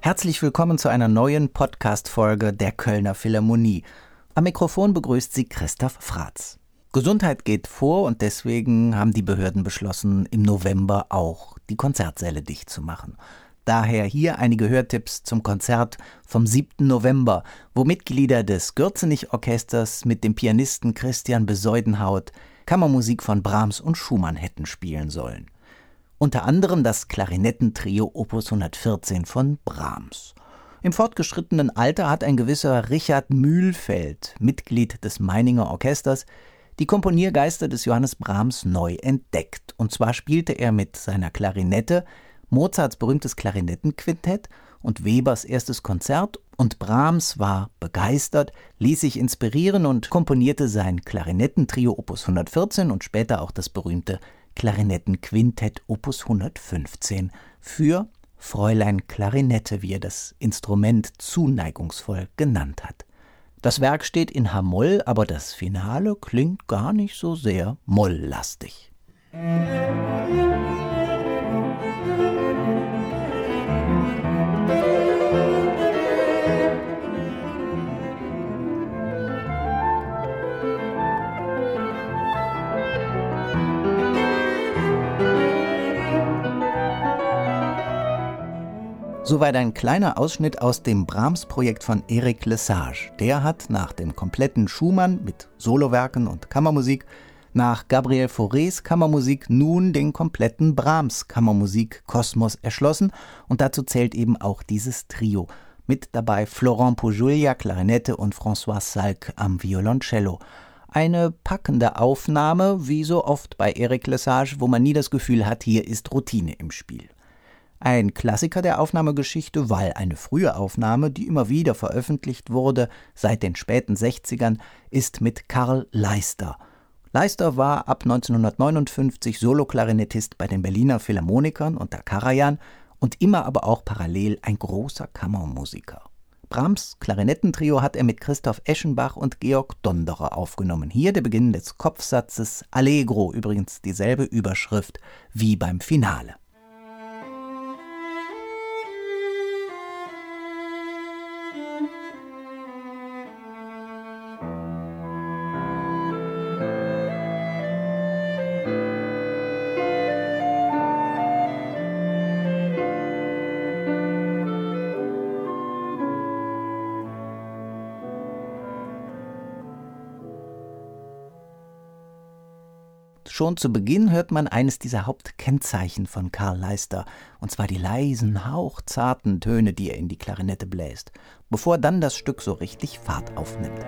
Herzlich willkommen zu einer neuen Podcast-Folge der Kölner Philharmonie. Am Mikrofon begrüßt sie Christoph Fratz. Gesundheit geht vor und deswegen haben die Behörden beschlossen, im November auch die Konzertsäle dicht zu machen. Daher hier einige Hörtipps zum Konzert vom 7. November, wo Mitglieder des Gürzenich-Orchesters mit dem Pianisten Christian Beseudenhaut Kammermusik von Brahms und Schumann hätten spielen sollen. Unter anderem das Klarinettentrio Opus 114 von Brahms. Im fortgeschrittenen Alter hat ein gewisser Richard Mühlfeld, Mitglied des Meininger Orchesters, die Komponiergeister des Johannes Brahms neu entdeckt. Und zwar spielte er mit seiner Klarinette Mozarts berühmtes Klarinettenquintett und Webers erstes Konzert und Brahms war begeistert, ließ sich inspirieren und komponierte sein Klarinettentrio Opus 114 und später auch das berühmte Klarinettenquintett Opus 115 für Fräulein Klarinette, wie er das Instrument zuneigungsvoll genannt hat. Das Werk steht in H-Moll, aber das Finale klingt gar nicht so sehr molllastig. Musik Soweit ein kleiner Ausschnitt aus dem Brahms-Projekt von Eric Lesage. Der hat nach dem kompletten Schumann mit Solowerken und Kammermusik, nach Gabriel Faurés Kammermusik nun den kompletten Brahms-Kammermusik-Kosmos erschlossen und dazu zählt eben auch dieses Trio. Mit dabei Florent Poujulia, Klarinette und François Salk am Violoncello. Eine packende Aufnahme, wie so oft bei Eric Lesage, wo man nie das Gefühl hat, hier ist Routine im Spiel. Ein Klassiker der Aufnahmegeschichte, weil eine frühe Aufnahme, die immer wieder veröffentlicht wurde, seit den späten 60ern, ist mit Karl Leister. Leister war ab 1959 Soloklarinettist bei den Berliner Philharmonikern unter Karajan und immer aber auch parallel ein großer Kammermusiker. Brahms Klarinettentrio hat er mit Christoph Eschenbach und Georg Donderer aufgenommen. Hier der Beginn des Kopfsatzes Allegro, übrigens dieselbe Überschrift wie beim Finale. Schon zu Beginn hört man eines dieser Hauptkennzeichen von Karl Leister, und zwar die leisen, hauchzarten Töne, die er in die Klarinette bläst, bevor dann das Stück so richtig Fahrt aufnimmt.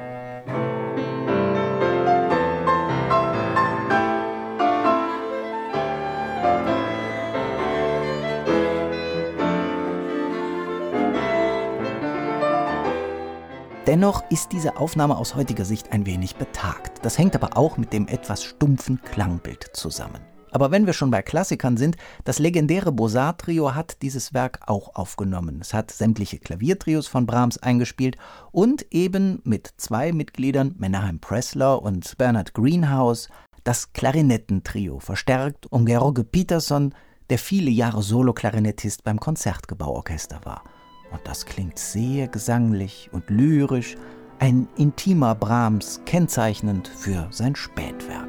Dennoch ist diese Aufnahme aus heutiger Sicht ein wenig betagt. Das hängt aber auch mit dem etwas stumpfen Klangbild zusammen. Aber wenn wir schon bei Klassikern sind, das legendäre Bosar-Trio hat dieses Werk auch aufgenommen. Es hat sämtliche Klaviertrios von Brahms eingespielt und eben mit zwei Mitgliedern, Menahem Pressler und Bernard Greenhouse, das Klarinettentrio, verstärkt um George Peterson, der viele Jahre Solo-Klarinettist beim Konzertgebauorchester war. Und das klingt sehr gesanglich und lyrisch, ein intimer Brahms, kennzeichnend für sein Spätwerk.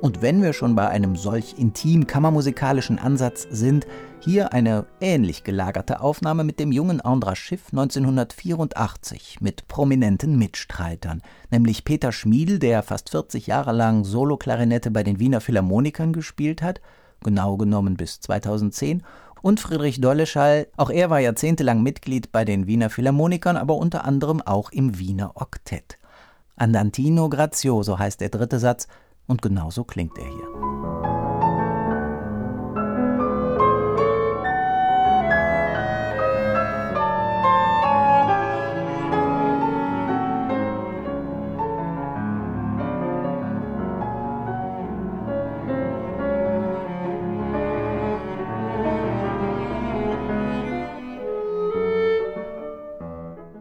Und wenn wir schon bei einem solch intim kammermusikalischen Ansatz sind, hier eine ähnlich gelagerte Aufnahme mit dem jungen Andras Schiff 1984 mit prominenten Mitstreitern, nämlich Peter Schmiedl, der fast 40 Jahre lang Soloklarinette bei den Wiener Philharmonikern gespielt hat, genau genommen bis 2010, und Friedrich Dolleschall, auch er war jahrzehntelang Mitglied bei den Wiener Philharmonikern, aber unter anderem auch im Wiener Oktett. Andantino Grazioso heißt der dritte Satz, und genauso klingt er hier.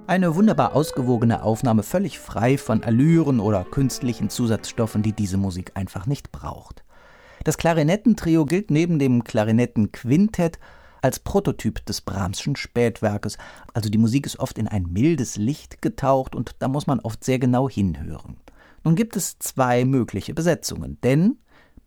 Eine wunderbar ausgewogene Aufnahme, völlig frei von Allüren oder künstlichen Zusatzstoffen, die diese Musik einfach nicht braucht. Das Klarinettentrio gilt neben dem Klarinettenquintett als Prototyp des Brahmschen Spätwerkes, also die Musik ist oft in ein mildes Licht getaucht und da muss man oft sehr genau hinhören. Nun gibt es zwei mögliche Besetzungen, denn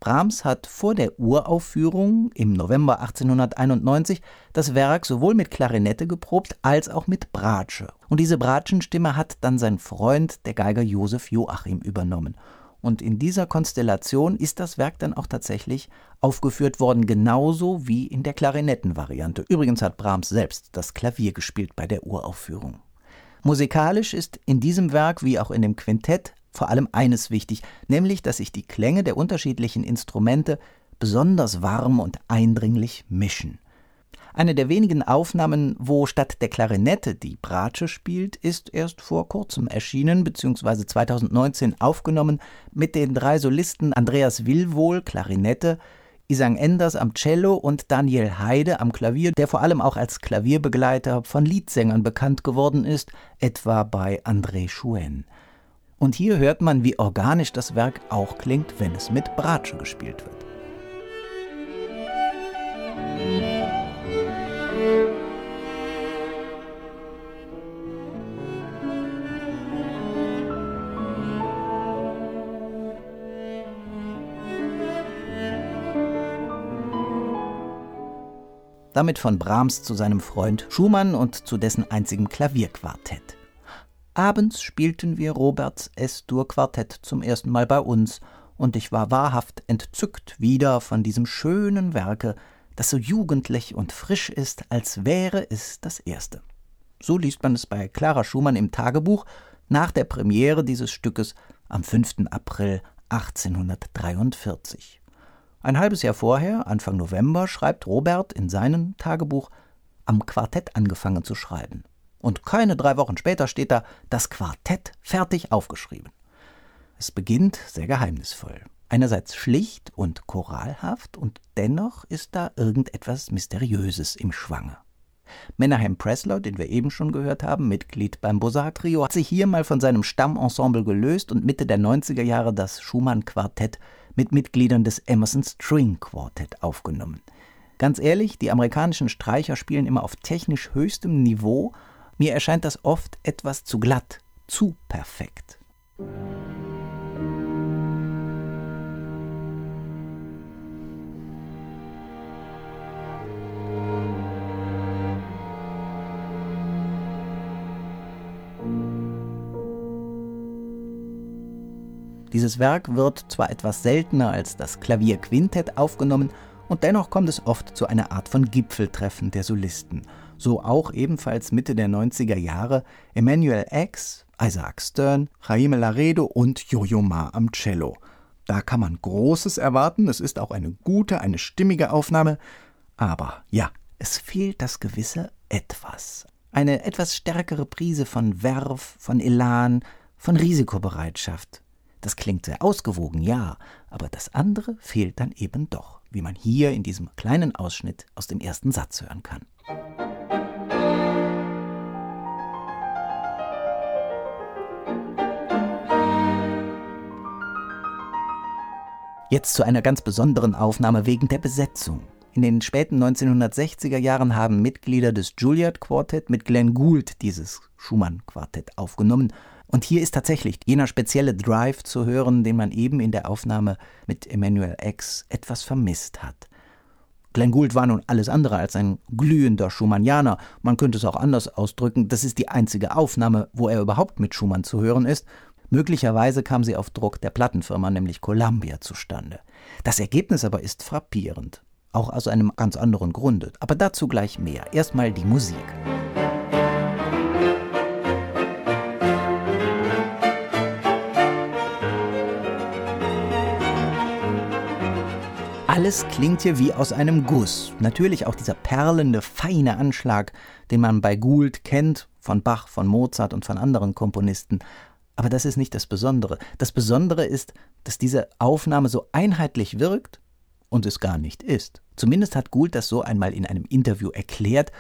Brahms hat vor der Uraufführung im November 1891 das Werk sowohl mit Klarinette geprobt als auch mit Bratsche. Und diese Bratschenstimme hat dann sein Freund, der Geiger Josef Joachim, übernommen. Und in dieser Konstellation ist das Werk dann auch tatsächlich aufgeführt worden, genauso wie in der Klarinettenvariante. Übrigens hat Brahms selbst das Klavier gespielt bei der Uraufführung. Musikalisch ist in diesem Werk wie auch in dem Quintett vor allem eines wichtig, nämlich dass sich die Klänge der unterschiedlichen Instrumente besonders warm und eindringlich mischen. Eine der wenigen Aufnahmen, wo statt der Klarinette die Bratsche spielt, ist erst vor kurzem erschienen bzw. 2019 aufgenommen mit den drei Solisten Andreas Willwohl Klarinette, Isang Enders am Cello und Daniel Heide am Klavier, der vor allem auch als Klavierbegleiter von Liedsängern bekannt geworden ist, etwa bei André Chouen. Und hier hört man, wie organisch das Werk auch klingt, wenn es mit Bratsche gespielt wird. Damit von Brahms zu seinem Freund Schumann und zu dessen einzigem Klavierquartett. Abends spielten wir Roberts S-Dur-Quartett zum ersten Mal bei uns, und ich war wahrhaft entzückt wieder von diesem schönen Werke, das so jugendlich und frisch ist, als wäre es das erste. So liest man es bei Clara Schumann im Tagebuch nach der Premiere dieses Stückes am 5. April 1843. Ein halbes Jahr vorher, Anfang November, schreibt Robert in seinem Tagebuch am Quartett angefangen zu schreiben. Und keine drei Wochen später steht da das Quartett fertig aufgeschrieben. Es beginnt sehr geheimnisvoll. Einerseits schlicht und choralhaft und dennoch ist da irgendetwas Mysteriöses im Schwange. Menahem Preslow, den wir eben schon gehört haben, Mitglied beim Bosar-Trio, hat sich hier mal von seinem Stammensemble gelöst und Mitte der 90er Jahre das Schumann-Quartett mit Mitgliedern des Emerson String Quartett aufgenommen. Ganz ehrlich, die amerikanischen Streicher spielen immer auf technisch höchstem Niveau mir erscheint das oft etwas zu glatt, zu perfekt. Dieses Werk wird zwar etwas seltener als das Klavierquintett aufgenommen, und dennoch kommt es oft zu einer Art von Gipfeltreffen der Solisten so auch ebenfalls Mitte der 90er Jahre Emmanuel X, Isaac Stern, Jaime Laredo und Jojo Ma am Cello. Da kann man Großes erwarten, es ist auch eine gute, eine stimmige Aufnahme, aber ja, es fehlt das gewisse Etwas. Eine etwas stärkere Prise von Werf, von Elan, von Risikobereitschaft. Das klingt sehr ausgewogen, ja, aber das andere fehlt dann eben doch, wie man hier in diesem kleinen Ausschnitt aus dem ersten Satz hören kann. Jetzt zu einer ganz besonderen Aufnahme wegen der Besetzung. In den späten 1960er Jahren haben Mitglieder des Juilliard Quartett mit Glenn Gould dieses Schumann-Quartett aufgenommen. Und hier ist tatsächlich jener spezielle Drive zu hören, den man eben in der Aufnahme mit Emmanuel X etwas vermisst hat. Glenn Gould war nun alles andere als ein glühender Schumannianer. Man könnte es auch anders ausdrücken. Das ist die einzige Aufnahme, wo er überhaupt mit Schumann zu hören ist. Möglicherweise kam sie auf Druck der Plattenfirma, nämlich Columbia, zustande. Das Ergebnis aber ist frappierend, auch aus einem ganz anderen Grunde. Aber dazu gleich mehr. Erstmal die Musik. Alles klingt hier wie aus einem Guss. Natürlich auch dieser perlende, feine Anschlag, den man bei Gould kennt, von Bach, von Mozart und von anderen Komponisten. Aber das ist nicht das Besondere. Das Besondere ist, dass diese Aufnahme so einheitlich wirkt und es gar nicht ist. Zumindest hat Gould das so einmal in einem Interview erklärt.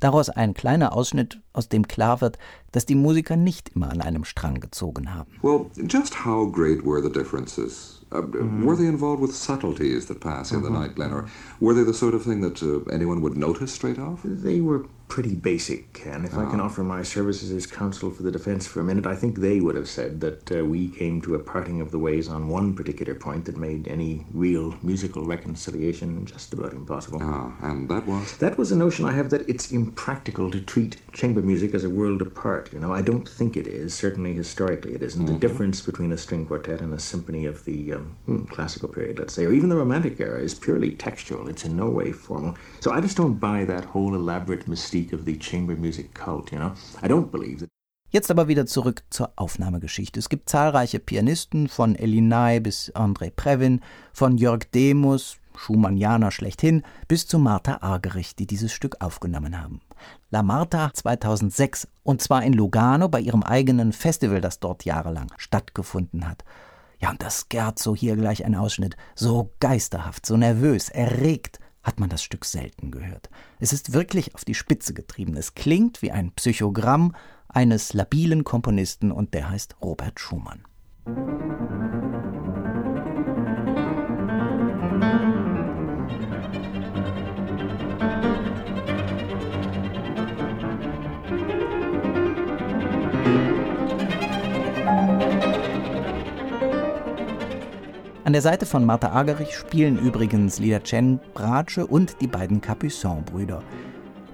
Daraus ein kleiner Ausschnitt, aus dem klar wird, dass die Musiker nicht immer an einem Strang gezogen haben. Well, just how great were the differences? Uh, mm-hmm. Were they involved with subtleties that pass in mm-hmm. the night, Glenn, or were they the sort of thing that uh, anyone would notice straight off? They were pretty basic, and if oh. I can ah. offer my services as counsel for the defense for a minute, I think they would have said that uh, we came to a parting of the ways on one particular point that made any real musical reconciliation just about impossible. Ah, and that was? That was a notion I have that it's impractical to treat chamber music as a world apart. You know, I don't think it is. Certainly, historically, it isn't. Mm-hmm. The difference between a string quartet and a symphony of the um, hmm, classical period, let's say, or even the Romantic era, is purely textual. It's in no way formal. So I just don't buy that whole elaborate mystique of the chamber music cult. You know, I don't believe that. Jetzt aber wieder zurück zur Aufnahmegeschichte. Es gibt zahlreiche Pianisten, von Elinay bis André Previn, von Jörg Demus, Schumannianer schlechthin, bis zu Martha Argerich, die dieses Stück aufgenommen haben. La Marta 2006 und zwar in Lugano bei ihrem eigenen Festival, das dort jahrelang stattgefunden hat. Ja, und das Scherzo hier gleich ein Ausschnitt. So geisterhaft, so nervös, erregt hat man das Stück selten gehört. Es ist wirklich auf die Spitze getrieben. Es klingt wie ein Psychogramm eines labilen Komponisten und der heißt Robert Schumann. An der Seite von Martha Agerich spielen übrigens Lida Chen Bratsche und die beiden Capuçon-Brüder.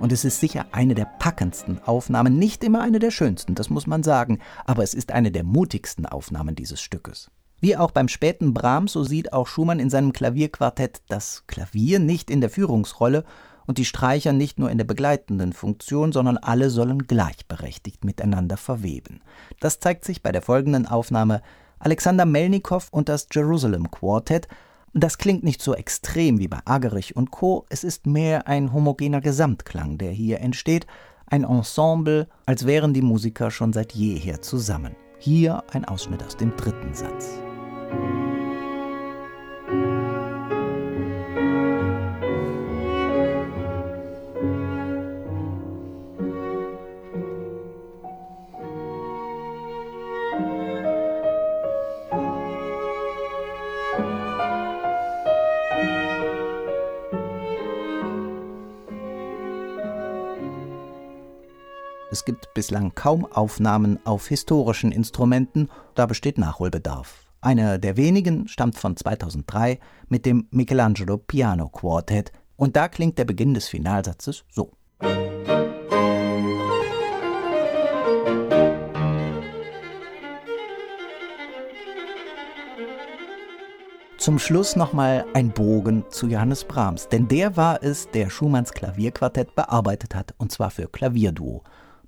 Und es ist sicher eine der packendsten Aufnahmen, nicht immer eine der schönsten, das muss man sagen, aber es ist eine der mutigsten Aufnahmen dieses Stückes. Wie auch beim späten Brahms, so sieht auch Schumann in seinem Klavierquartett das Klavier nicht in der Führungsrolle und die Streicher nicht nur in der begleitenden Funktion, sondern alle sollen gleichberechtigt miteinander verweben. Das zeigt sich bei der folgenden Aufnahme Alexander Melnikow und das Jerusalem Quartet. Das klingt nicht so extrem wie bei Agerich und Co. Es ist mehr ein homogener Gesamtklang, der hier entsteht, ein Ensemble, als wären die Musiker schon seit jeher zusammen. Hier ein Ausschnitt aus dem dritten Satz. Es gibt bislang kaum Aufnahmen auf historischen Instrumenten, da besteht Nachholbedarf. Eine der wenigen stammt von 2003 mit dem Michelangelo Piano Quartet und da klingt der Beginn des Finalsatzes so. Zum Schluss nochmal ein Bogen zu Johannes Brahms, denn der war es, der Schumanns Klavierquartett bearbeitet hat, und zwar für Klavierduo.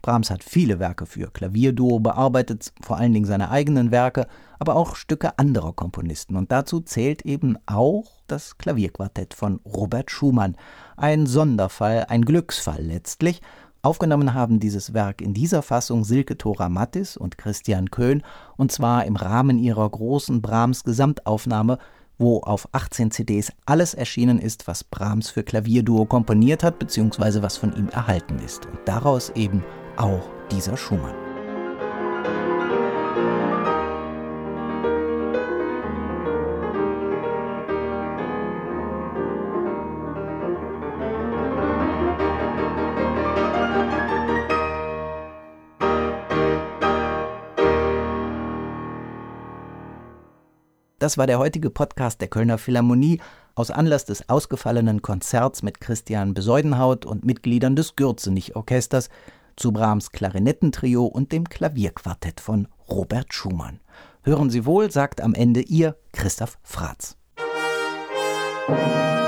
Brahms hat viele Werke für Klavierduo bearbeitet, vor allen Dingen seine eigenen Werke, aber auch Stücke anderer Komponisten. Und dazu zählt eben auch das Klavierquartett von Robert Schumann. Ein Sonderfall, ein Glücksfall letztlich. Aufgenommen haben dieses Werk in dieser Fassung Silke Thora Mattis und Christian Köhn, und zwar im Rahmen ihrer großen Brahms Gesamtaufnahme, wo auf 18 CDs alles erschienen ist, was Brahms für Klavierduo komponiert hat, beziehungsweise was von ihm erhalten ist. Und daraus eben auch dieser Schumann. Das war der heutige Podcast der Kölner Philharmonie aus Anlass des ausgefallenen Konzerts mit Christian Beseudenhaut und Mitgliedern des Gürzenich-Orchesters zu Brahms Klarinettentrio und dem Klavierquartett von Robert Schumann. Hören Sie wohl, sagt am Ende Ihr Christoph Fratz. Musik